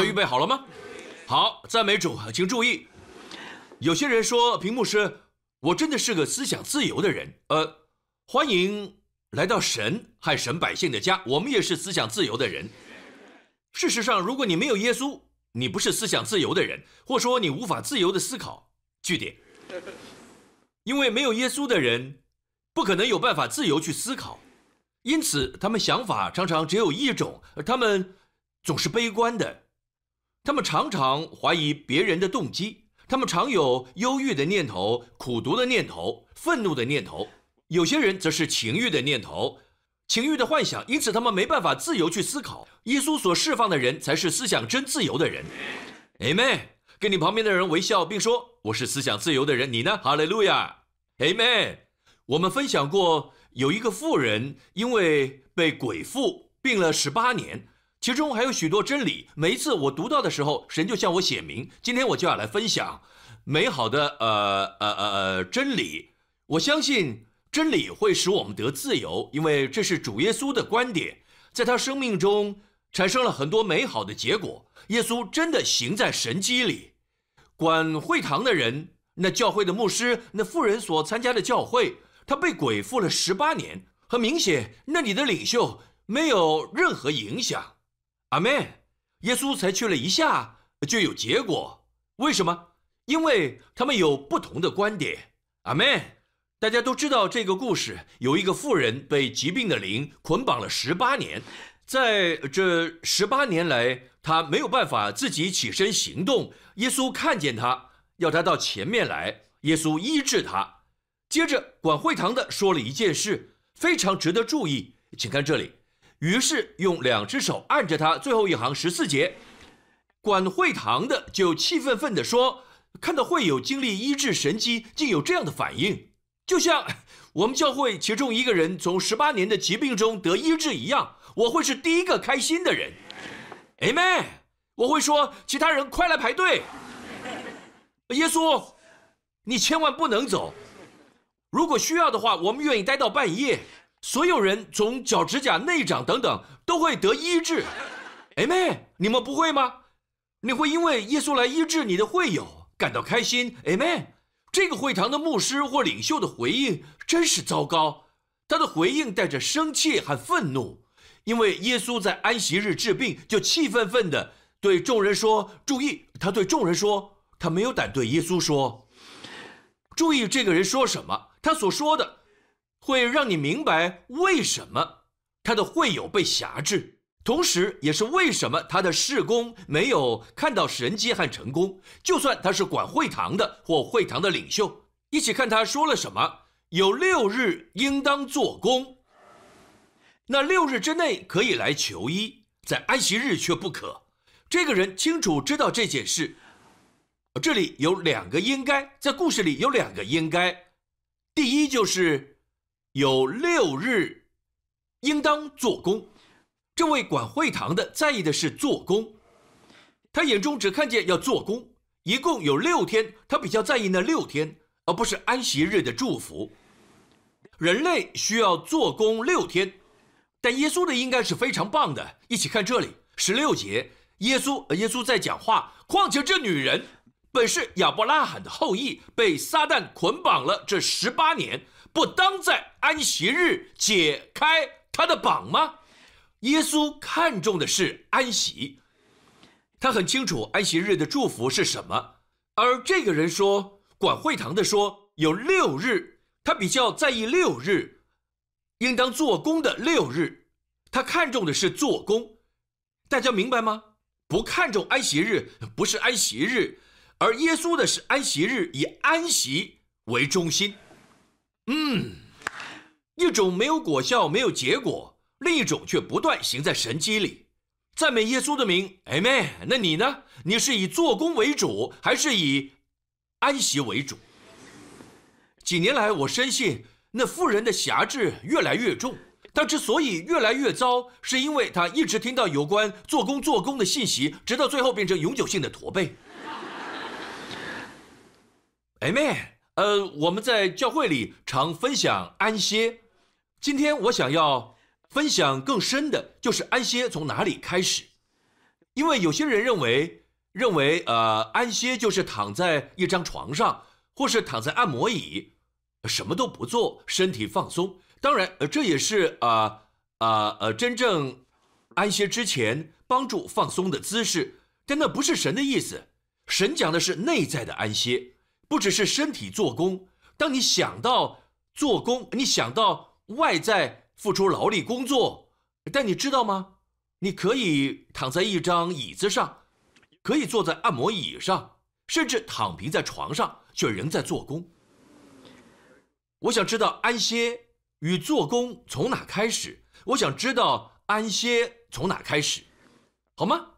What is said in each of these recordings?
都预备好了吗？好，赞美主，请注意。有些人说，屏幕师，我真的是个思想自由的人。呃，欢迎来到神和神百姓的家，我们也是思想自由的人。事实上，如果你没有耶稣，你不是思想自由的人，或说你无法自由的思考。据点。因为没有耶稣的人，不可能有办法自由去思考，因此他们想法常常只有一种，他们总是悲观的。他们常常怀疑别人的动机，他们常有忧郁的念头、苦读的念头、愤怒的念头。有些人则是情欲的念头、情欲的幻想，因此他们没办法自由去思考。耶稣所释放的人才是思想真自由的人。Amen。跟你旁边的人微笑，并说：“我是思想自由的人。”你呢？哈利路亚，Amen。我们分享过，有一个妇人因为被鬼附病了十八年。其中还有许多真理，每一次我读到的时候，神就向我写明。今天我就要来分享美好的呃呃呃呃真理。我相信真理会使我们得自由，因为这是主耶稣的观点，在他生命中产生了很多美好的结果。耶稣真的行在神机里。管会堂的人，那教会的牧师，那妇人所参加的教会，他被鬼附了十八年。很明显，那里的领袖没有任何影响。阿门，耶稣才去了一下就有结果，为什么？因为他们有不同的观点。阿门，大家都知道这个故事，有一个妇人被疾病的灵捆绑了十八年，在这十八年来，她没有办法自己起身行动。耶稣看见她，要她到前面来，耶稣医治她。接着管会堂的说了一件事，非常值得注意，请看这里。于是用两只手按着他，最后一行十四节，管会堂的就气愤愤地说：“看到会有经历医治神迹，竟有这样的反应，就像我们教会其中一个人从十八年的疾病中得医治一样，我会是第一个开心的人。”Amen。我会说：“其他人快来排队。”耶稣，你千万不能走。如果需要的话，我们愿意待到半夜。所有人从脚趾甲、内掌等等都会得医治，哎妹，你们不会吗？你会因为耶稣来医治你的会友感到开心，哎妹。这个会堂的牧师或领袖的回应真是糟糕，他的回应带着生气和愤怒，因为耶稣在安息日治病，就气愤愤地对众人说：“注意，他对众人说，他没有胆对耶稣说，注意这个人说什么，他所说的。”会让你明白为什么他的会友被辖制，同时也是为什么他的事工没有看到神迹和成功。就算他是管会堂的或会堂的领袖，一起看他说了什么：有六日应当做工，那六日之内可以来求医，在安息日却不可。这个人清楚知道这件事。这里有两个应该，在故事里有两个应该，第一就是。有六日，应当做工。这位管会堂的在意的是做工，他眼中只看见要做工。一共有六天，他比较在意那六天，而不是安息日的祝福。人类需要做工六天，但耶稣的应该是非常棒的。一起看这里，十六节，耶稣，耶稣在讲话。况且这女人本是亚伯拉罕的后裔，被撒旦捆绑了这十八年。不当在安息日解开他的绑吗？耶稣看重的是安息，他很清楚安息日的祝福是什么。而这个人说，管会堂的说有六日，他比较在意六日，应当做工的六日，他看重的是做工。大家明白吗？不看重安息日，不是安息日，而耶稣的是安息日，以安息为中心。嗯，一种没有果效、没有结果，另一种却不断行在神机里。赞美耶稣的名，Amen。那你呢？你是以做工为主，还是以安息为主？几年来，我深信那妇人的辖制越来越重。她之所以越来越糟，是因为她一直听到有关做工、做工的信息，直到最后变成永久性的驼背。Amen。呃，我们在教会里常分享安歇。今天我想要分享更深的，就是安歇从哪里开始。因为有些人认为，认为呃，安歇就是躺在一张床上，或是躺在按摩椅，什么都不做，身体放松。当然，呃，这也是啊啊呃，真正安歇之前帮助放松的姿势。但那不是神的意思，神讲的是内在的安歇，不只是身体做工。当你想到做工，你想到外在付出劳力工作，但你知道吗？你可以躺在一张椅子上，可以坐在按摩椅上，甚至躺平在床上，却仍在做工。我想知道安歇与做工从哪开始？我想知道安歇从哪开始，好吗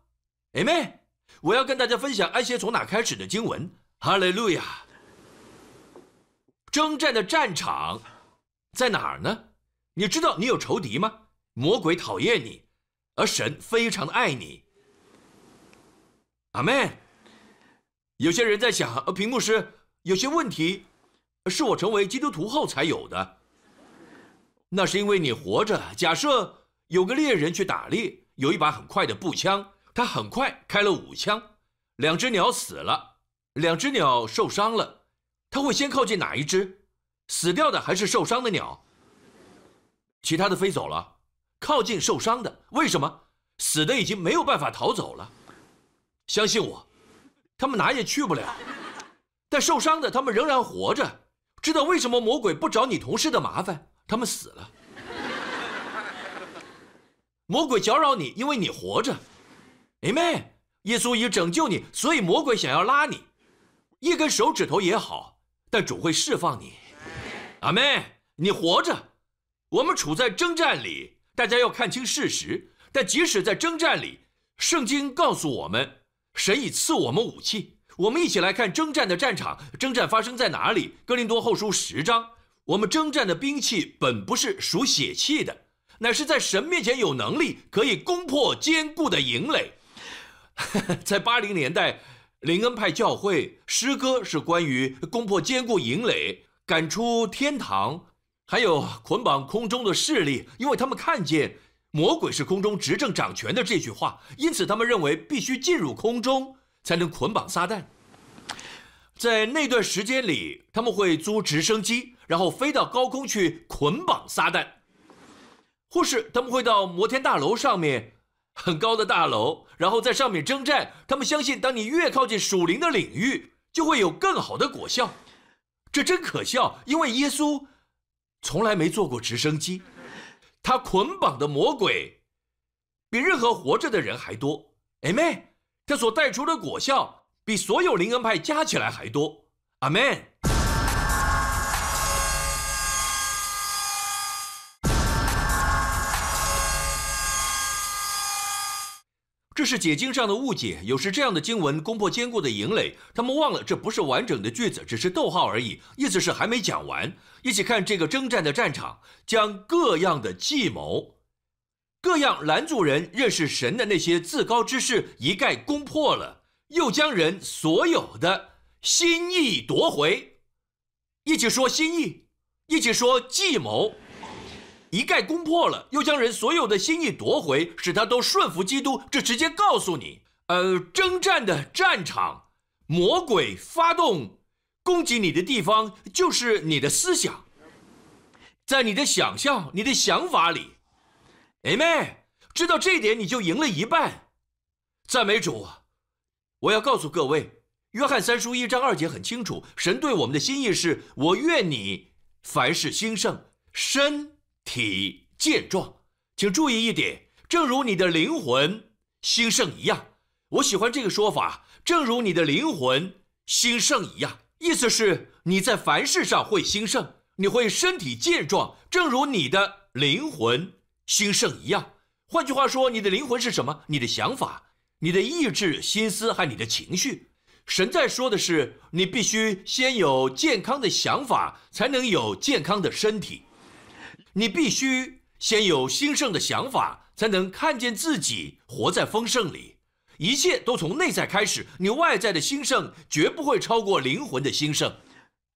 ？Amen。我要跟大家分享安歇从哪开始的经文。哈利路亚！征战的战场在哪儿呢？你知道你有仇敌吗？魔鬼讨厌你，而神非常的爱你。阿门。有些人在想，呃屏幕师有些问题是我成为基督徒后才有的。那是因为你活着。假设有个猎人去打猎，有一把很快的步枪。他很快开了五枪，两只鸟死了，两只鸟受伤了。他会先靠近哪一只？死掉的还是受伤的鸟？其他的飞走了，靠近受伤的。为什么？死的已经没有办法逃走了。相信我，他们哪也去不了。但受伤的他们仍然活着。知道为什么魔鬼不找你同事的麻烦？他们死了。魔鬼搅扰你，因为你活着。哎妹，耶稣已拯救你，所以魔鬼想要拉你，一根手指头也好，但主会释放你。阿妹，你活着，我们处在征战里，大家要看清事实。但即使在征战里，圣经告诉我们，神已赐我们武器。我们一起来看征战的战场，征战发生在哪里？哥林多后书十章，我们征战的兵器本不是属血气的，乃是在神面前有能力，可以攻破坚固的营垒。在八零年代，灵恩派教会诗歌是关于攻破坚固营垒、赶出天堂，还有捆绑空中的势力，因为他们看见魔鬼是空中执政掌权的这句话，因此他们认为必须进入空中才能捆绑撒旦。在那段时间里，他们会租直升机，然后飞到高空去捆绑撒旦，或是他们会到摩天大楼上面。很高的大楼，然后在上面征战。他们相信，当你越靠近属灵的领域，就会有更好的果效。这真可笑，因为耶稣从来没坐过直升机。他捆绑的魔鬼比任何活着的人还多。阿门。他所带出的果效比所有灵恩派加起来还多。阿门。这是解经上的误解。有时这样的经文攻破坚固的营垒，他们忘了这不是完整的句子，只是逗号而已，意思是还没讲完。一起看这个征战的战场，将各样的计谋、各样拦阻人认识神的那些自高之事一概攻破了，又将人所有的心意夺回。一起说心意，一起说计谋。一概攻破了，又将人所有的心意夺回，使他都顺服基督。这直接告诉你，呃，征战的战场，魔鬼发动攻击你的地方就是你的思想，在你的想象、你的想法里。哎妹，知道这一点，你就赢了一半。赞美主！我要告诉各位，约翰三书一章二节很清楚，神对我们的心意是：我愿你凡事兴盛，身。体健壮，请注意一点，正如你的灵魂兴盛一样。我喜欢这个说法，正如你的灵魂兴盛一样，意思是你在凡事上会兴盛，你会身体健壮，正如你的灵魂兴盛一样。换句话说，你的灵魂是什么？你的想法、你的意志、心思和你的情绪。神在说的是，你必须先有健康的想法，才能有健康的身体。你必须先有兴盛的想法，才能看见自己活在丰盛里。一切都从内在开始，你外在的兴盛绝不会超过灵魂的兴盛。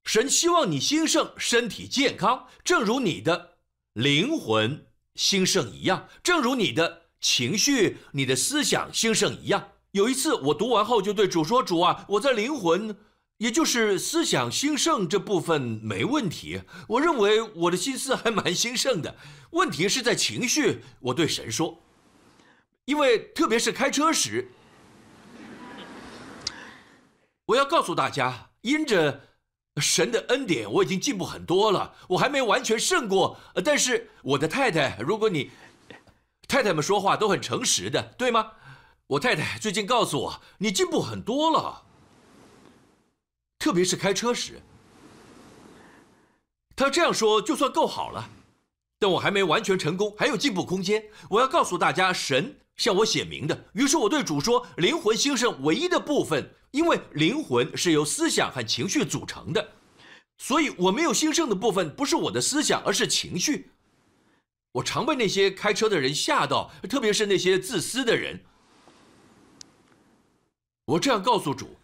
神希望你兴盛，身体健康，正如你的灵魂兴盛一样，正如你的情绪、你的思想兴盛一样。有一次我读完后就对主说：“主啊，我在灵魂，也就是思想兴盛这部分没问题。我认为我的心思还蛮兴盛的，问题是在情绪。”我对神说：“因为特别是开车时，我要告诉大家，因着。”神的恩典，我已经进步很多了，我还没完全胜过。但是我的太太，如果你太太们说话都很诚实的，对吗？我太太最近告诉我，你进步很多了，特别是开车时。他这样说就算够好了，但我还没完全成功，还有进步空间。我要告诉大家，神向我显明的。于是我对主说：“灵魂兴盛唯一的部分。”因为灵魂是由思想和情绪组成的，所以我没有兴盛的部分不是我的思想，而是情绪。我常被那些开车的人吓到，特别是那些自私的人。我这样告诉主，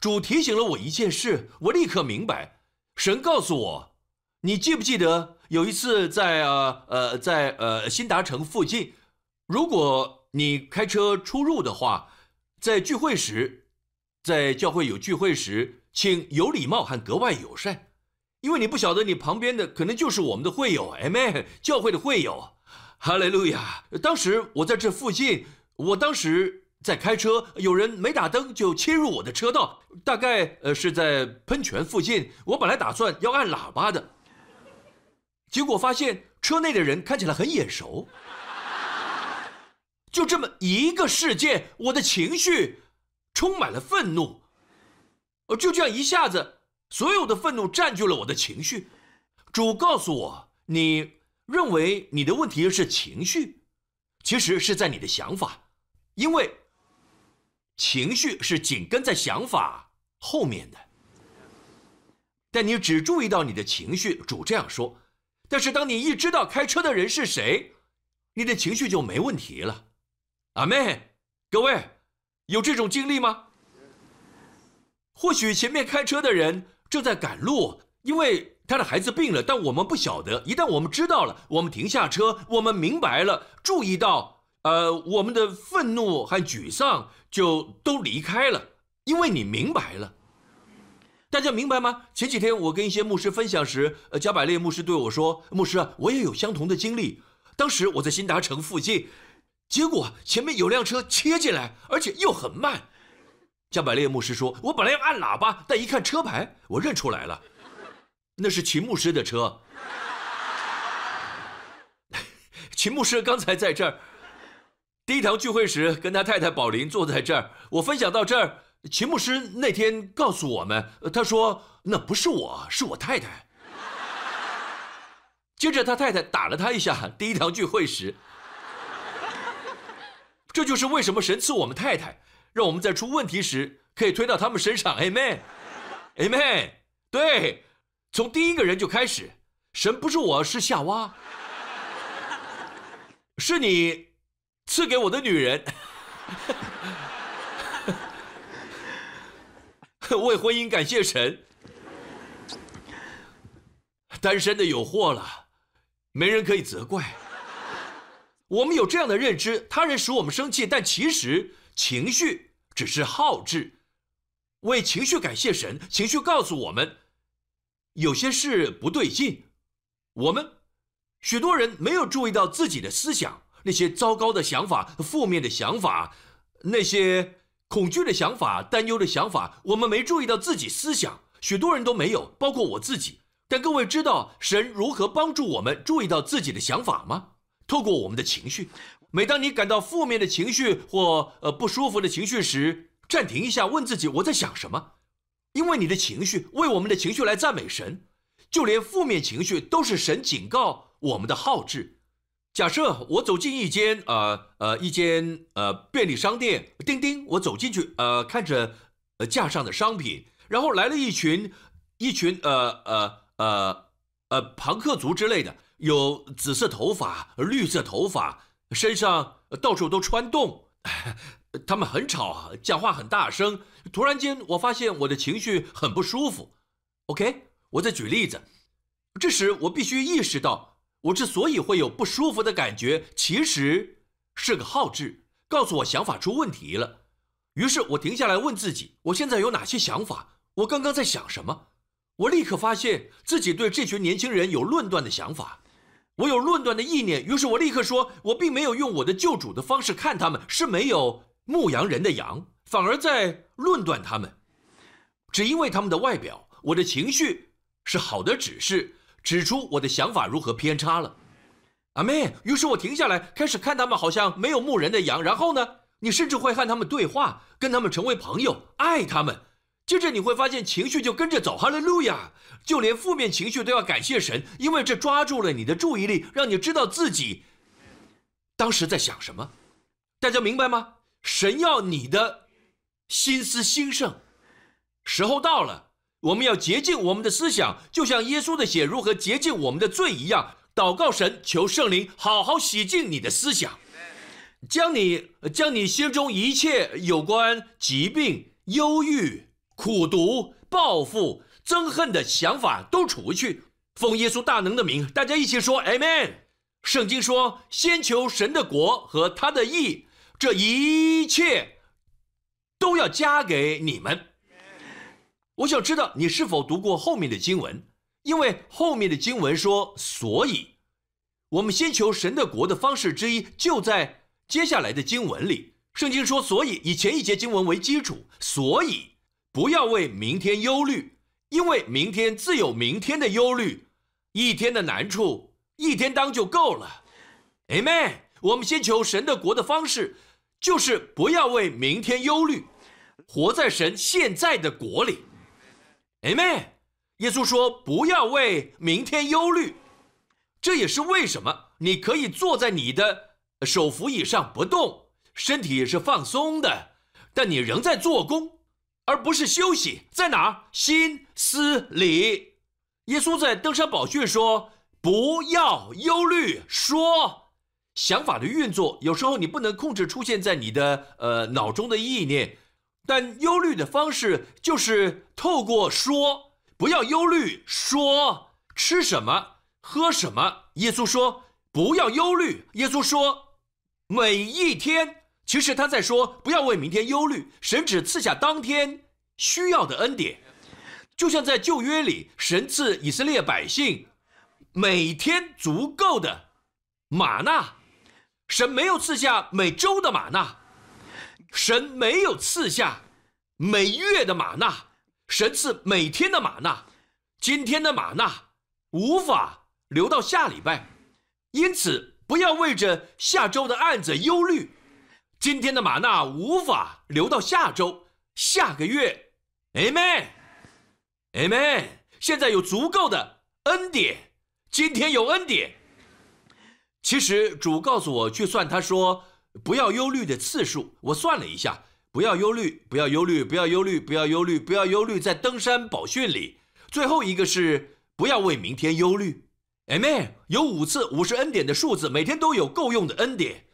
主提醒了我一件事，我立刻明白。神告诉我，你记不记得有一次在呃呃在呃新达城附近，如果你开车出入的话，在聚会时。在教会有聚会时，请有礼貌和格外友善，因为你不晓得你旁边的可能就是我们的会友，Amen，教会的会友，哈利路亚。当时我在这附近，我当时在开车，有人没打灯就切入我的车道，大概呃是在喷泉附近。我本来打算要按喇叭的，结果发现车内的人看起来很眼熟。就这么一个事件，我的情绪。充满了愤怒，而就这样一下子，所有的愤怒占据了我的情绪。主告诉我，你认为你的问题是情绪，其实是在你的想法，因为情绪是紧跟在想法后面的。但你只注意到你的情绪，主这样说。但是当你一知道开车的人是谁，你的情绪就没问题了。阿妹，各位。有这种经历吗？或许前面开车的人正在赶路，因为他的孩子病了，但我们不晓得。一旦我们知道了，我们停下车，我们明白了，注意到，呃，我们的愤怒和沮丧就都离开了，因为你明白了。大家明白吗？前几天我跟一些牧师分享时，呃，加百列牧师对我说：“牧师啊，我也有相同的经历。当时我在新达城附近。”结果前面有辆车切进来，而且又很慢。加百列牧师说：“我本来要按喇叭，但一看车牌，我认出来了，那是秦牧师的车。秦牧师刚才在这儿，第一堂聚会时跟他太太宝林坐在这儿。我分享到这儿，秦牧师那天告诉我们，他说那不是我，是我太太。接着他太太打了他一下。第一堂聚会时。”这就是为什么神赐我们太太，让我们在出问题时可以推到他们身上。Amen，Amen。对，从第一个人就开始，神不是我是夏娃，是你赐给我的女人。为婚姻感谢神，单身的有祸了，没人可以责怪。我们有这样的认知，他人使我们生气，但其实情绪只是好治。为情绪感谢神，情绪告诉我们有些事不对劲。我们许多人没有注意到自己的思想，那些糟糕的想法、负面的想法、那些恐惧的想法、担忧的想法，我们没注意到自己思想。许多人都没有，包括我自己。但各位知道神如何帮助我们注意到自己的想法吗？透过我们的情绪，每当你感到负面的情绪或呃不舒服的情绪时，暂停一下，问自己我在想什么？因为你的情绪为我们的情绪来赞美神，就连负面情绪都是神警告我们的好志。假设我走进一间呃呃一间呃便利商店，叮叮，我走进去，呃看着呃架上的商品，然后来了一群一群呃呃呃呃朋克族之类的。有紫色头发、绿色头发，身上到处都穿洞，他们很吵，讲话很大声。突然间，我发现我的情绪很不舒服。OK，我再举例子。这时，我必须意识到，我之所以会有不舒服的感觉，其实是个好志，告诉我想法出问题了。于是我停下来问自己：我现在有哪些想法？我刚刚在想什么？我立刻发现自己对这群年轻人有论断的想法，我有论断的意念。于是我立刻说：我并没有用我的救主的方式看他们，是没有牧羊人的羊，反而在论断他们。只因为他们的外表，我的情绪是好的指示，指出我的想法如何偏差了。阿妹，于是我停下来，开始看他们，好像没有牧人的羊。然后呢，你甚至会和他们对话，跟他们成为朋友，爱他们。接着你会发现情绪就跟着走，哈利路亚！就连负面情绪都要感谢神，因为这抓住了你的注意力，让你知道自己当时在想什么。大家明白吗？神要你的心思兴盛。时候到了，我们要洁净我们的思想，就像耶稣的血如何洁净我们的罪一样。祷告神，求圣灵好好洗净你的思想，将你将你心中一切有关疾病、忧郁、苦毒、报复、憎恨的想法都除去。奉耶稣大能的名，大家一起说 Amen。圣经说：“先求神的国和他的义，这一切都要加给你们。”我想知道你是否读过后面的经文，因为后面的经文说，所以，我们先求神的国的方式之一就在接下来的经文里。圣经说，所以以前一节经文为基础，所以不要为明天忧虑，因为明天自有明天的忧虑，一天的难处一天当就够了。Amen。我们先求神的国的方式，就是不要为明天忧虑，活在神现在的国里。哎妹。耶稣说：“不要为明天忧虑。”这也是为什么你可以坐在你的手扶椅上不动，身体也是放松的，但你仍在做工，而不是休息。在哪儿？心思里。耶稣在登山宝训说：“不要忧虑。”说想法的运作，有时候你不能控制出现在你的呃脑中的意念。但忧虑的方式就是透过说，不要忧虑。说吃什么，喝什么。耶稣说不要忧虑。耶稣说每一天，其实他在说不要为明天忧虑。神只赐下当天需要的恩典，就像在旧约里，神赐以色列百姓每天足够的玛纳，神没有赐下每周的玛纳。神没有赐下每月的玛纳，神赐每天的玛纳。今天的玛纳无法留到下礼拜，因此不要为着下周的案子忧虑。今天的玛纳无法留到下周、下个月。Amen，Amen。现在有足够的恩典，今天有恩典。其实主告诉我去算，他说。不要忧虑的次数，我算了一下，不要忧虑，不要忧虑，不要忧虑，不要忧虑，不要忧虑，在登山宝训里，最后一个是不要为明天忧虑。Amen。有五次五十恩典的数字，每天都有够用的恩典，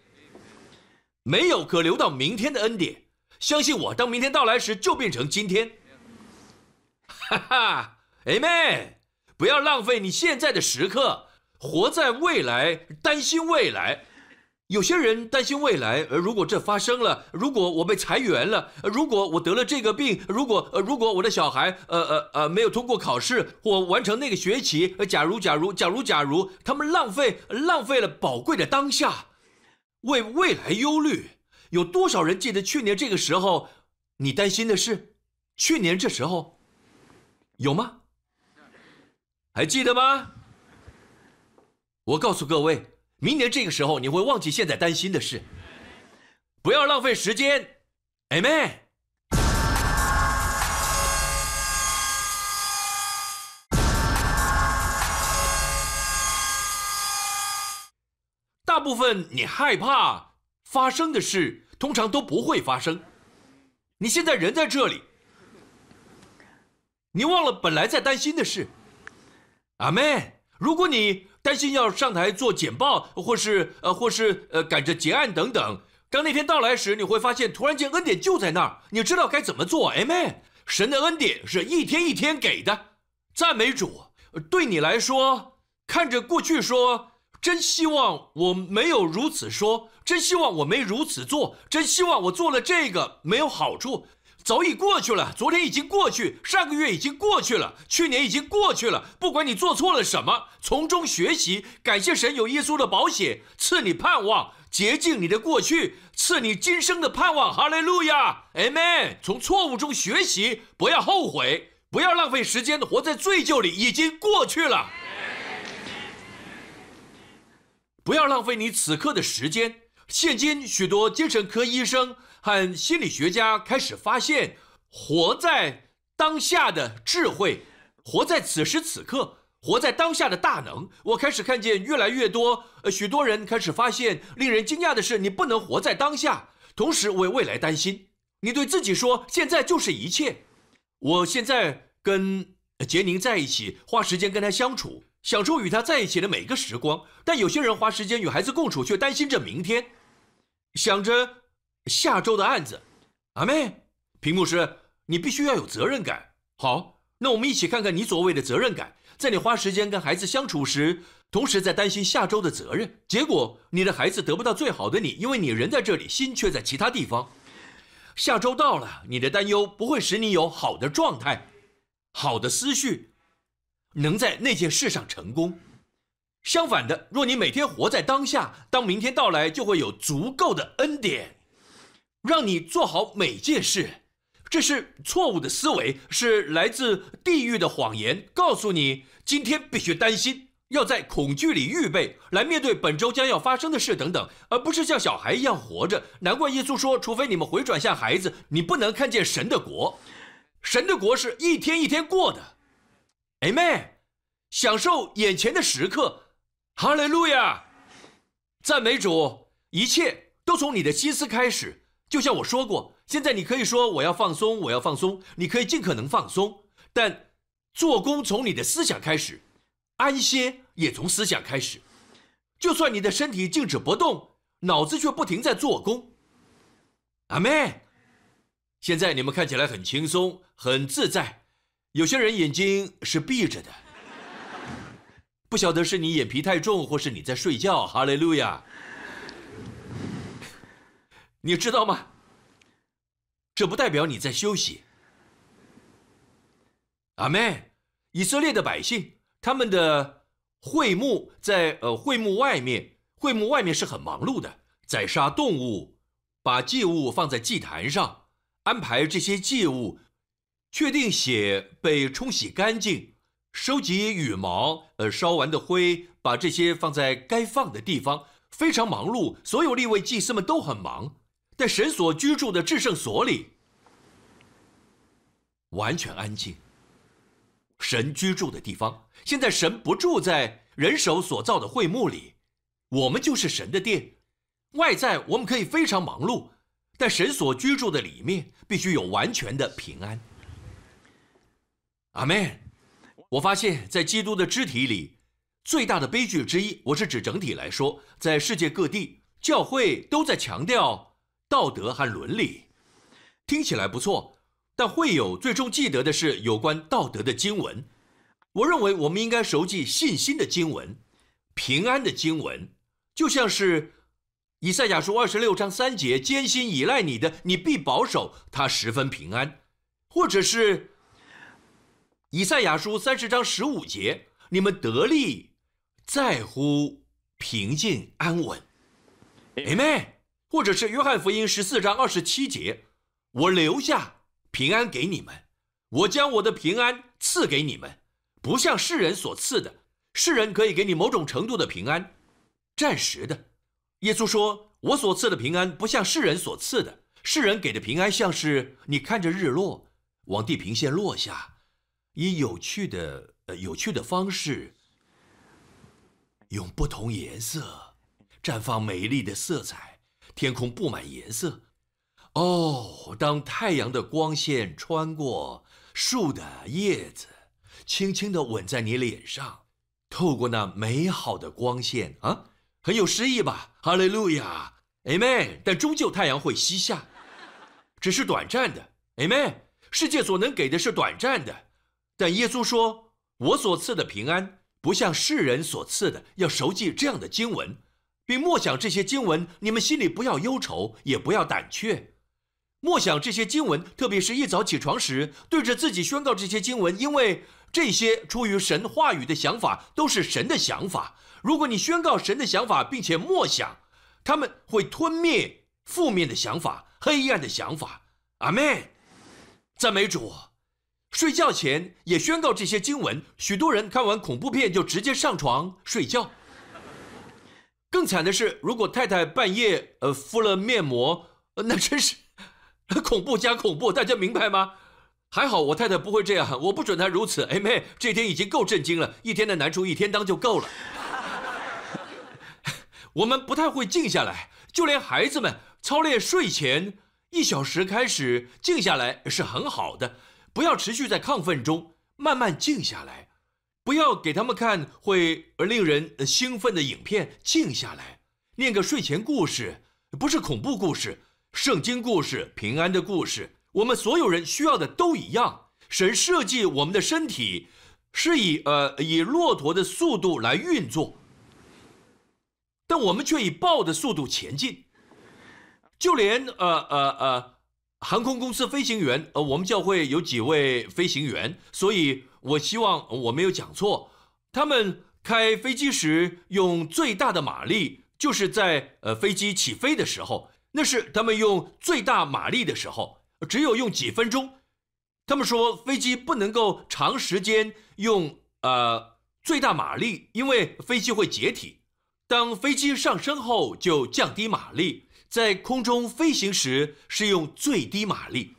没有可留到明天的恩典。相信我，当明天到来时，就变成今天。哈哈，a 妹。不要浪费你现在的时刻，活在未来，担心未来。有些人担心未来，呃，如果这发生了，如果我被裁员了，如果我得了这个病，如果呃，如果我的小孩，呃呃呃，没有通过考试或完成那个学期，呃，假如假如假如假如，他们浪费浪费了宝贵的当下，为未来忧虑。有多少人记得去年这个时候，你担心的事？去年这时候，有吗？还记得吗？我告诉各位。明年这个时候，你会忘记现在担心的事。不要浪费时间，Amen。大部分你害怕发生的事，通常都不会发生。你现在人在这里，你忘了本来在担心的事。阿妹，如果你。担心要上台做简报，或是呃，或是呃，赶着结案等等。当那天到来时，你会发现，突然间恩典就在那儿，你知道该怎么做。Amen。神的恩典是一天一天给的，赞美主。对你来说，看着过去说，真希望我没有如此说，真希望我没如此做，真希望我做了这个没有好处。早已过去了，昨天已经过去，上个月已经过去了，去年已经过去了。不管你做错了什么，从中学习，感谢神有耶稣的保险，赐你盼望，洁净你的过去，赐你今生的盼望。哈利路亚，Amen。从错误中学习，不要后悔，不要浪费时间活在罪疚里，已经过去了。不要浪费你此刻的时间。现今许多精神科医生。和心理学家开始发现，活在当下的智慧，活在此时此刻，活在当下的大能。我开始看见越来越多，呃，许多人开始发现，令人惊讶的是，你不能活在当下，同时为未来担心。你对自己说，现在就是一切。我现在跟杰宁在一起，花时间跟他相处，享受与他在一起的每个时光。但有些人花时间与孩子共处，却担心着明天，想着。下周的案子，阿妹，屏幕师，你必须要有责任感。好，那我们一起看看你所谓的责任感，在你花时间跟孩子相处时，同时在担心下周的责任，结果你的孩子得不到最好的你，因为你人在这里，心却在其他地方。下周到了，你的担忧不会使你有好的状态、好的思绪，能在那件事上成功。相反的，若你每天活在当下，当明天到来，就会有足够的恩典。让你做好每件事，这是错误的思维，是来自地狱的谎言。告诉你，今天必须担心，要在恐惧里预备来面对本周将要发生的事等等，而不是像小孩一样活着。难怪耶稣说，除非你们回转向孩子，你不能看见神的国。神的国是一天一天过的。Amen，享受眼前的时刻。哈利路亚，赞美主，一切都从你的心思开始。就像我说过，现在你可以说我要放松，我要放松，你可以尽可能放松，但做工从你的思想开始，安歇也从思想开始。就算你的身体静止不动，脑子却不停在做工。阿妹，现在你们看起来很轻松，很自在。有些人眼睛是闭着的，不晓得是你眼皮太重，或是你在睡觉。哈利路亚。你知道吗？这不代表你在休息。阿妹，以色列的百姓，他们的会幕在呃会幕外面，会幕外面是很忙碌的，宰杀动物，把祭物放在祭坛上，安排这些祭物，确定血被冲洗干净，收集羽毛，呃烧完的灰，把这些放在该放的地方，非常忙碌。所有立位祭司们都很忙。在神所居住的至圣所里，完全安静。神居住的地方，现在神不住在人手所造的会幕里，我们就是神的殿。外在我们可以非常忙碌，但神所居住的里面必须有完全的平安。阿门。我发现，在基督的肢体里，最大的悲剧之一，我是指整体来说，在世界各地教会都在强调。道德和伦理听起来不错，但会有最终记得的是有关道德的经文。我认为我们应该熟记信心的经文、平安的经文，就像是以赛亚书二十六章三节：“艰辛依赖你的，你必保守他十分平安。”或者是以赛亚书三十章十五节：“你们得力在乎平静安稳。” Amen。或者是约翰福音十四章二十七节，我留下平安给你们，我将我的平安赐给你们，不像世人所赐的。世人可以给你某种程度的平安，暂时的。耶稣说，我所赐的平安不像世人所赐的。世人给的平安像是你看着日落往地平线落下，以有趣的呃有趣的方式，用不同颜色绽放美丽的色彩。天空布满颜色，哦，当太阳的光线穿过树的叶子，轻轻地吻在你脸上，透过那美好的光线啊，很有诗意吧？哈利路亚，Amen。但终究太阳会西下，只是短暂的，Amen。世界所能给的是短暂的，但耶稣说：“我所赐的平安，不像世人所赐的。”要熟记这样的经文。并默想这些经文，你们心里不要忧愁，也不要胆怯。默想这些经文，特别是一早起床时，对着自己宣告这些经文，因为这些出于神话语的想法都是神的想法。如果你宣告神的想法，并且默想，他们会吞灭负面的想法、黑暗的想法。阿门。赞美主。睡觉前也宣告这些经文。许多人看完恐怖片就直接上床睡觉。更惨的是，如果太太半夜呃敷了面膜，那真是。恐怖加恐怖，大家明白吗？还好我太太不会这样，我不准她如此。哎妹，这天已经够震惊了，一天的难处一天当就够了。我们不太会静下来，就连孩子们操练睡前一小时开始静下来是很好的，不要持续在亢奋中，慢慢静下来，不要给他们看会令人兴奋的影片，静下来，念个睡前故事，不是恐怖故事。圣经故事，平安的故事，我们所有人需要的都一样。神设计我们的身体是以呃以骆驼的速度来运作，但我们却以豹的速度前进。就连呃呃呃航空公司飞行员，呃我们教会有几位飞行员，所以我希望我没有讲错。他们开飞机时用最大的马力，就是在呃飞机起飞的时候。那是他们用最大马力的时候，只有用几分钟。他们说飞机不能够长时间用呃最大马力，因为飞机会解体。当飞机上升后就降低马力，在空中飞行时是用最低马力。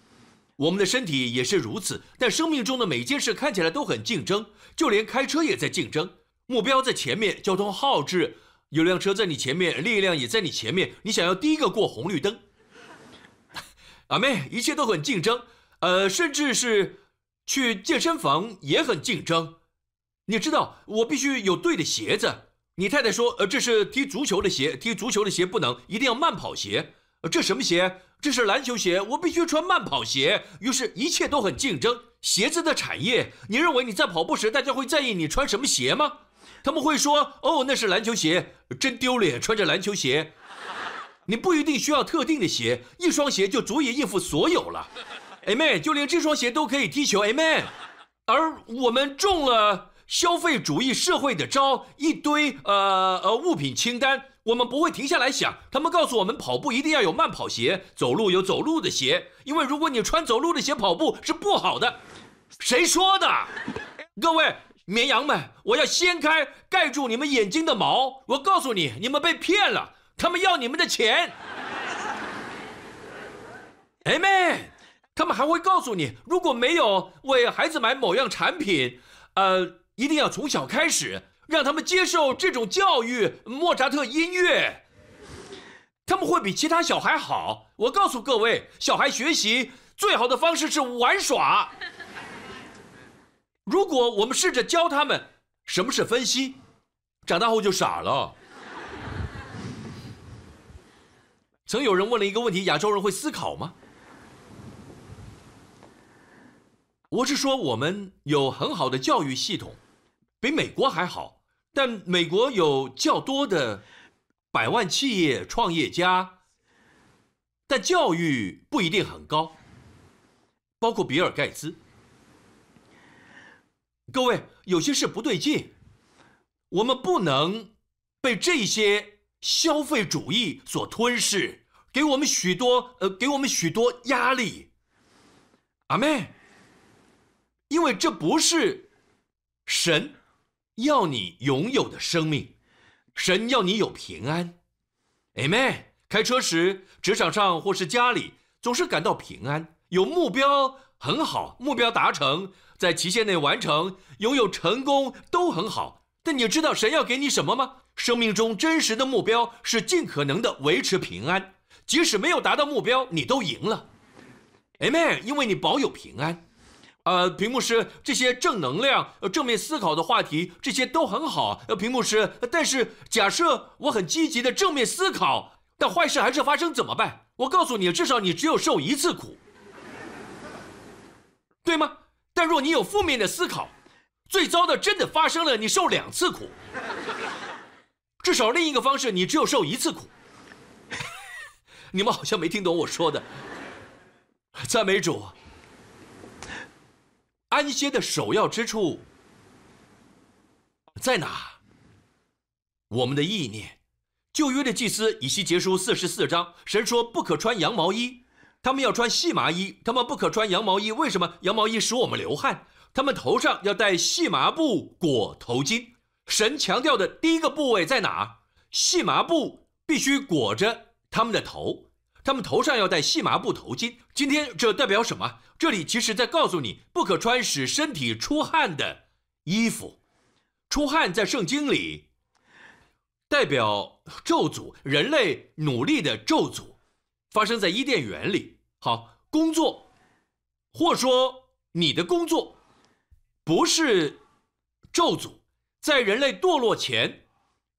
我们的身体也是如此，但生命中的每件事看起来都很竞争，就连开车也在竞争。目标在前面，交通耗制。有辆车在你前面，另一辆也在你前面，你想要第一个过红绿灯。阿妹，一切都很竞争，呃，甚至是去健身房也很竞争。你知道，我必须有对的鞋子。你太太说，呃，这是踢足球的鞋，踢足球的鞋不能，一定要慢跑鞋。呃这什么鞋？这是篮球鞋，我必须穿慢跑鞋。于是，一切都很竞争。鞋子的产业，你认为你在跑步时，大家会在意你穿什么鞋吗？他们会说：“哦，那是篮球鞋，真丢脸，穿着篮球鞋。”你不一定需要特定的鞋，一双鞋就足以应付所有了。Amen，就连这双鞋都可以踢球。Amen。而我们中了消费主义社会的招，一堆呃呃物品清单，我们不会停下来想。他们告诉我们，跑步一定要有慢跑鞋，走路有走路的鞋，因为如果你穿走路的鞋跑步是不好的。谁说的？各位。绵羊们，我要掀开盖住你们眼睛的毛！我告诉你，你们被骗了，他们要你们的钱。哎妹，他们还会告诉你，如果没有为孩子买某样产品，呃，一定要从小开始，让他们接受这种教育。莫扎特音乐，他们会比其他小孩好。我告诉各位，小孩学习最好的方式是玩耍。如果我们试着教他们什么是分析，长大后就傻了。曾有人问了一个问题：亚洲人会思考吗？我是说，我们有很好的教育系统，比美国还好，但美国有较多的百万企业创业家，但教育不一定很高，包括比尔盖茨。各位，有些事不对劲，我们不能被这些消费主义所吞噬，给我们许多呃，给我们许多压力。阿妹，因为这不是神要你拥有的生命，神要你有平安。阿妹，开车时、职场上或是家里，总是感到平安，有目标很好，目标达成。在期限内完成，拥有成功都很好。但你知道神要给你什么吗？生命中真实的目标是尽可能的维持平安，即使没有达到目标，你都赢了。Amen，因为你保有平安。呃，屏幕师，这些正能量、正面思考的话题，这些都很好。呃，屏幕师，但是假设我很积极的正面思考，但坏事还是发生怎么办？我告诉你，至少你只有受一次苦，对吗？但若你有负面的思考，最糟的真的发生了，你受两次苦。至少另一个方式，你只有受一次苦。你们好像没听懂我说的。赞美主。安歇的首要之处在哪？我们的意念。旧约的祭司以西结书四十四章，神说不可穿羊毛衣，他们要穿细麻衣。他们不可穿羊毛衣，为什么？羊毛衣使我们流汗。他们头上要戴细麻布裹头巾。神强调的第一个部位在哪？细麻布必须裹着他们的头，他们头上要戴细麻布头巾。今天这代表什么？这里其实在告诉你，不可穿使身体出汗的衣服。出汗在圣经里。代表咒诅，人类努力的咒诅，发生在伊甸园里。好，工作，或说你的工作，不是咒诅，在人类堕落前，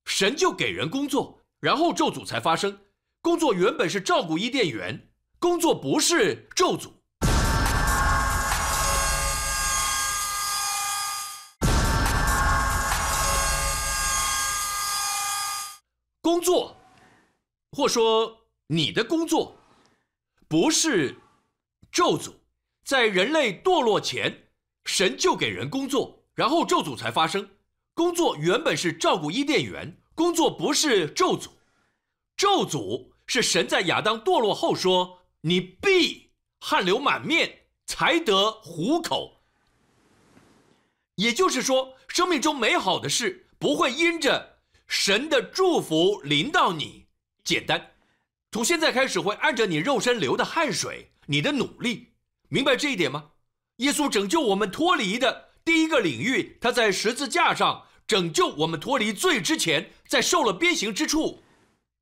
神就给人工作，然后咒诅才发生。工作原本是照顾伊甸园，工作不是咒诅。作，或说你的工作，不是咒诅。在人类堕落前，神就给人工作，然后咒诅才发生。工作原本是照顾伊甸园，工作不是咒诅。咒诅是神在亚当堕落后说：“你必汗流满面才得糊口。”也就是说，生命中美好的事不会因着。神的祝福临到你，简单，从现在开始会按着你肉身流的汗水，你的努力，明白这一点吗？耶稣拯救我们脱离的第一个领域，他在十字架上拯救我们脱离罪之前，在受了鞭刑之处，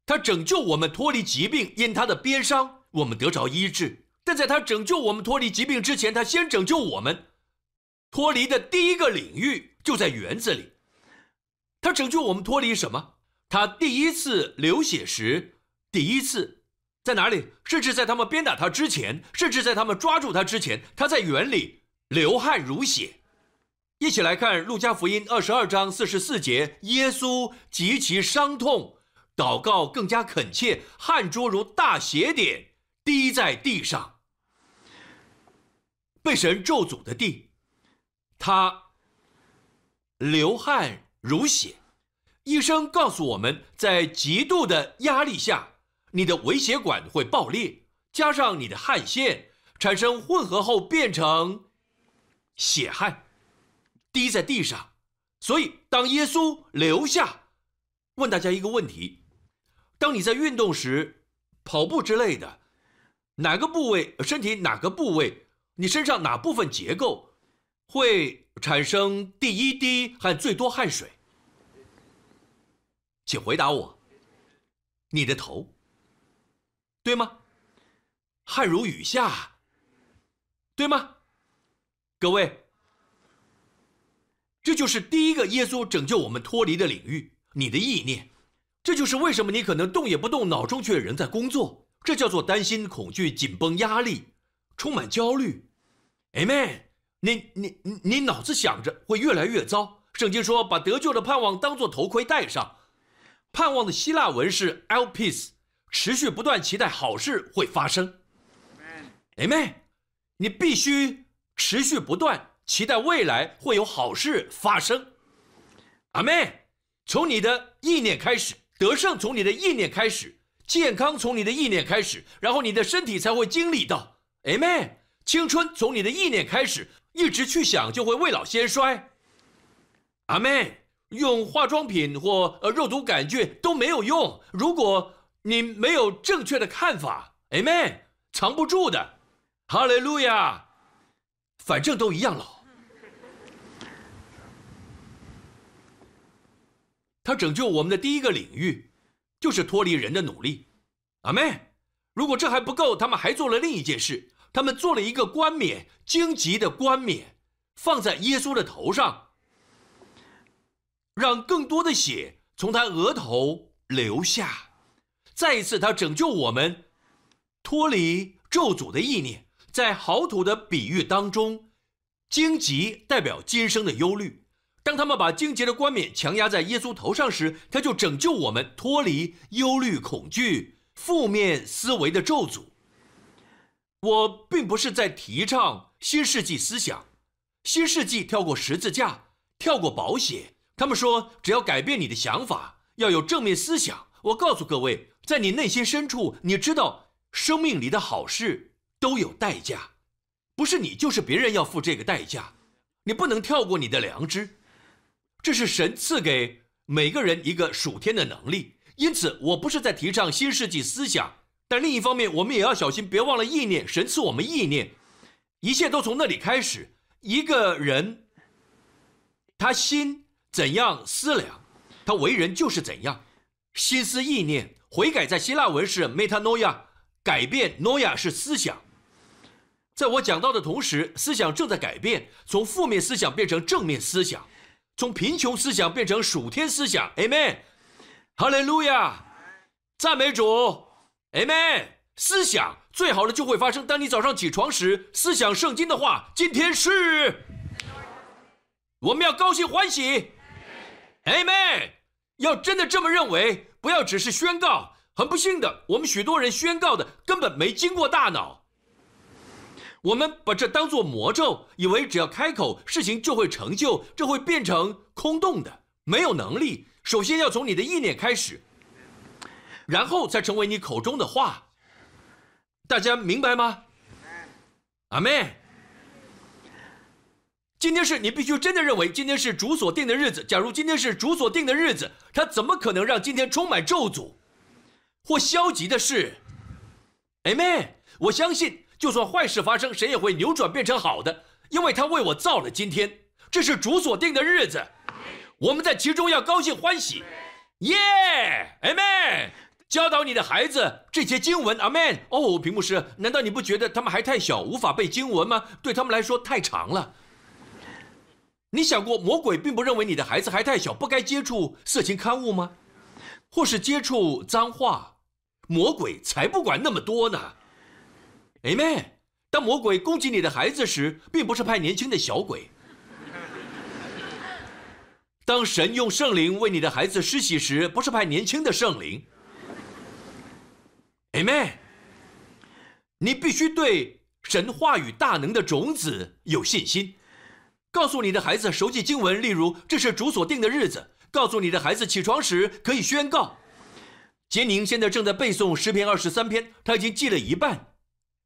他拯救我们脱离疾病，因他的鞭伤我们得着医治。但在他拯救我们脱离疾病之前，他先拯救我们脱离的第一个领域就在园子里。他拯救我们脱离什么？他第一次流血时，第一次在哪里？甚至在他们鞭打他之前，甚至在他们抓住他之前，他在园里流汗如血。一起来看《路加福音》二十二章四十四节：耶稣极其伤痛，祷告更加恳切，汗珠如大血点滴在地上，被神咒诅的地，他流汗。如血，医生告诉我们在极度的压力下，你的微血管会爆裂，加上你的汗腺产生混合后变成血汗，滴在地上。所以，当耶稣留下，问大家一个问题：当你在运动时，跑步之类的，哪个部位身体哪个部位，你身上哪部分结构会产生第一滴和最多汗水？请回答我，你的头，对吗？汗如雨下，对吗？各位，这就是第一个耶稣拯救我们脱离的领域，你的意念。这就是为什么你可能动也不动，脑中却仍在工作。这叫做担心、恐惧、紧绷、压力，充满焦虑。Amen。你你你你脑子想着会越来越糟。圣经说，把得救的盼望当做头盔戴上。盼望的希腊文是 “elpis”，持续不断期待好事会发生。Amen。你必须持续不断期待未来会有好事发生。阿门。从你的意念开始，得胜从你的意念开始，健康从你的意念开始，然后你的身体才会经历到。Amen。青春从你的意念开始，一直去想就会未老先衰。阿门。用化妆品或呃肉毒杆菌都没有用。如果你没有正确的看法，Amen，藏不住的，哈利路亚。反正都一样老。他拯救我们的第一个领域，就是脱离人的努力，阿妹。如果这还不够，他们还做了另一件事，他们做了一个冠冕，荆棘的冠冕，放在耶稣的头上。让更多的血从他额头流下，再一次，他拯救我们脱离咒诅的意念。在好土的比喻当中，荆棘代表今生的忧虑，当他们把荆棘的冠冕强压在耶稣头上时，他就拯救我们脱离忧虑、恐惧、负面思维的咒诅。我并不是在提倡新世纪思想，新世纪跳过十字架，跳过保险。他们说，只要改变你的想法，要有正面思想。我告诉各位，在你内心深处，你知道，生命里的好事都有代价，不是你就是别人要付这个代价。你不能跳过你的良知。这是神赐给每个人一个属天的能力，因此我不是在提倡新世纪思想，但另一方面，我们也要小心，别忘了意念。神赐我们意念，一切都从那里开始。一个人，他心怎样思量，他为人就是怎样。心思意念悔改，在希腊文是 metanoia，改变 noia 是思想。在我讲到的同时，思想正在改变，从负面思想变成正面思想。从贫穷思想变成属天思想，Amen，哈利路亚，赞美主，Amen。思想最好的就会发生，当你早上起床时，思想圣经的话，今天是，我们要高兴欢喜，Amen。要真的这么认为，不要只是宣告。很不幸的，我们许多人宣告的根本没经过大脑。我们把这当作魔咒，以为只要开口，事情就会成就，这会变成空洞的，没有能力。首先要从你的意念开始，然后才成为你口中的话。大家明白吗？阿妹，今天是你必须真的认为今天是主所定的日子。假如今天是主所定的日子，他怎么可能让今天充满咒诅或消极的事？阿妹，我相信。就算坏事发生，谁也会扭转变成好的，因为他为我造了今天，这是主所定的日子，我们在其中要高兴欢喜，耶，阿门。教导你的孩子这些经文，阿门。哦，屏幕师，难道你不觉得他们还太小，无法背经文吗？对他们来说太长了。你想过魔鬼并不认为你的孩子还太小，不该接触色情刊物吗？或是接触脏话？魔鬼才不管那么多呢。Amen。当魔鬼攻击你的孩子时，并不是派年轻的小鬼。当神用圣灵为你的孩子施洗时，不是派年轻的圣灵。Amen。你必须对神话语大能的种子有信心。告诉你的孩子熟记经文，例如这是主所定的日子。告诉你的孩子起床时可以宣告。杰宁现在正在背诵诗篇二十三篇，他已经记了一半。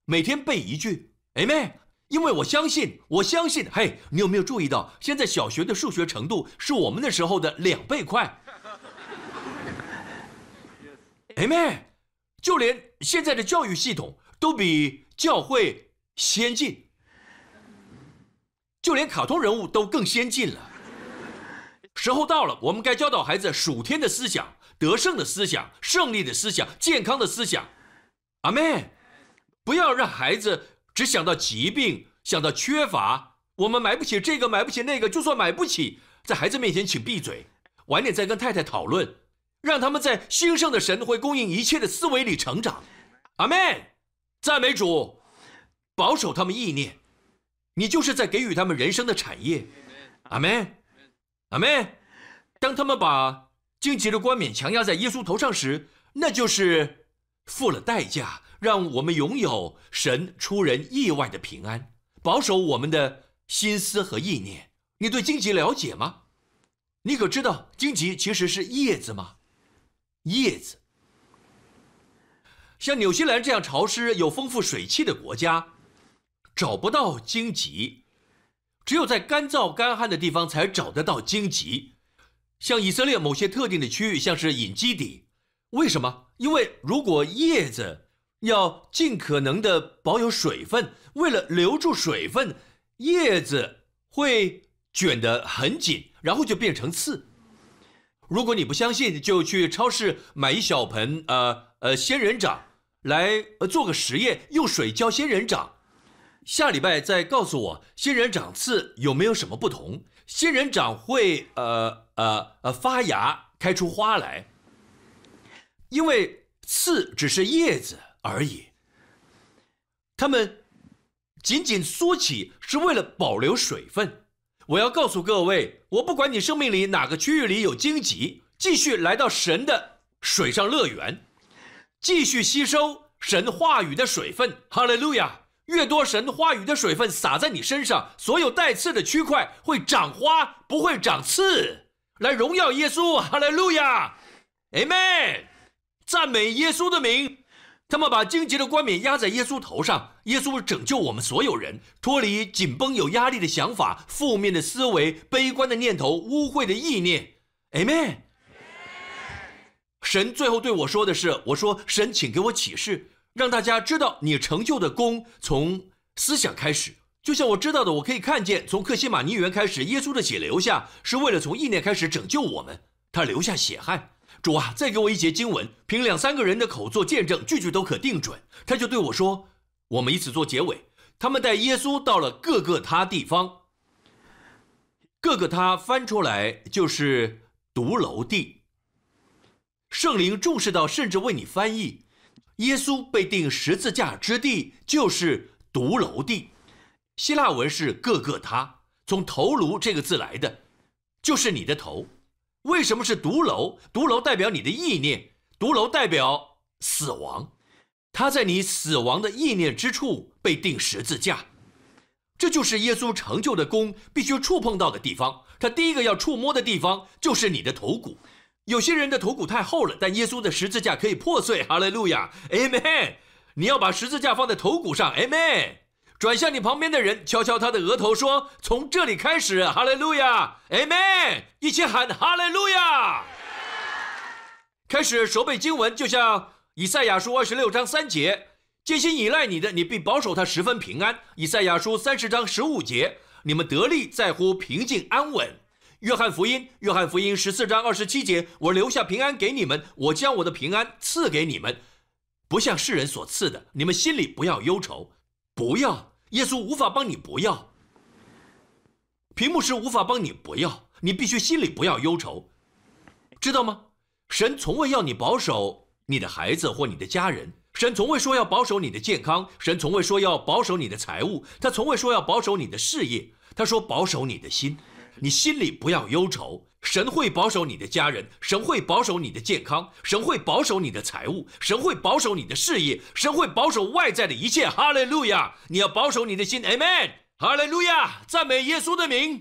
每天背一句，Amen。因为我相信，我相信。嘿，你有没有注意到，现在小学的数学程度是我们那时候的两倍快？Amen。就连现在的教育系统都比教会先进，就连卡通人物都更先进了。时候到了，我们该教导孩子数天的思想、得胜的思想、胜利的思想、健康的思想。阿妹。不要让孩子只想到疾病，想到缺乏。我们买不起这个，买不起那个。就算买不起，在孩子面前请闭嘴，晚点再跟太太讨论，让他们在兴盛的神会供应一切的思维里成长。阿妹，赞美主，保守他们意念，你就是在给予他们人生的产业。阿门，阿门。当他们把荆棘的冠冕强压在耶稣头上时，那就是付了代价。让我们拥有神出人意外的平安，保守我们的心思和意念。你对荆棘了解吗？你可知道荆棘其实是叶子吗？叶子。像纽西兰这样潮湿、有丰富水汽的国家，找不到荆棘，只有在干燥干旱的地方才找得到荆棘。像以色列某些特定的区域，像是隐基底，为什么？因为如果叶子。要尽可能的保有水分，为了留住水分，叶子会卷得很紧，然后就变成刺。如果你不相信，就去超市买一小盆呃呃仙人掌来呃做个实验，用水浇仙人掌。下礼拜再告诉我仙人掌刺有没有什么不同。仙人掌会呃呃呃发芽开出花来，因为刺只是叶子。而已。他们仅仅缩起是为了保留水分，我要告诉各位，我不管你生命里哪个区域里有荆棘，继续来到神的水上乐园，继续吸收神话语的水分。哈利路亚！越多神话语的水分洒在你身上，所有带刺的区块会长花，不会长刺，来荣耀耶稣。哈利路亚，Amen！赞美耶稣的名。他们把荆棘的冠冕压在耶稣头上，耶稣拯救我们所有人，脱离紧绷有压力的想法、负面的思维、悲观的念头、污秽的意念。Amen。神最后对我说的是：“我说，神，请给我启示，让大家知道你成就的功从思想开始。就像我知道的，我可以看见，从克西马尼园开始，耶稣的血流下，是为了从意念开始拯救我们，他留下血汗。”主啊，再给我一节经文，凭两三个人的口做见证，句句都可定准。他就对我说：“我们以此做结尾。”他们带耶稣到了各个他地方，各个他翻出来就是独楼地。圣灵重视到，甚至为你翻译，耶稣被钉十字架之地就是独楼地。希腊文是各个他，从头颅这个字来的，就是你的头。为什么是独楼？独楼代表你的意念，独楼代表死亡。他在你死亡的意念之处被钉十字架，这就是耶稣成就的功必须触碰到的地方。他第一个要触摸的地方就是你的头骨。有些人的头骨太厚了，但耶稣的十字架可以破碎。哈利路亚，Amen。你要把十字架放在头骨上，Amen。转向你旁边的人，敲敲他的额头，说：“从这里开始，哈利路亚，Amen！一起喊哈利路亚。”开始熟背经文，就像以赛亚书二十六章三节：“艰心依赖你的，你必保守他十分平安。”以赛亚书三十章十五节：“你们得力在乎平静安稳。”约翰福音，约翰福音十四章二十七节：“我留下平安给你们，我将我的平安赐给你们，不像世人所赐的。你们心里不要忧愁。”不要，耶稣无法帮你。不要，屏幕是无法帮你。不要，你必须心里不要忧愁，知道吗？神从未要你保守你的孩子或你的家人，神从未说要保守你的健康，神从未说要保守你的财物，他从未说要保守你的事业，他说保守你的心，你心里不要忧愁。神会保守你的家人，神会保守你的健康，神会保守你的财务，神会保守你的事业，神会保守外在的一切。哈利路亚！你要保守你的心，Amen。哈利路亚！赞美耶稣的名。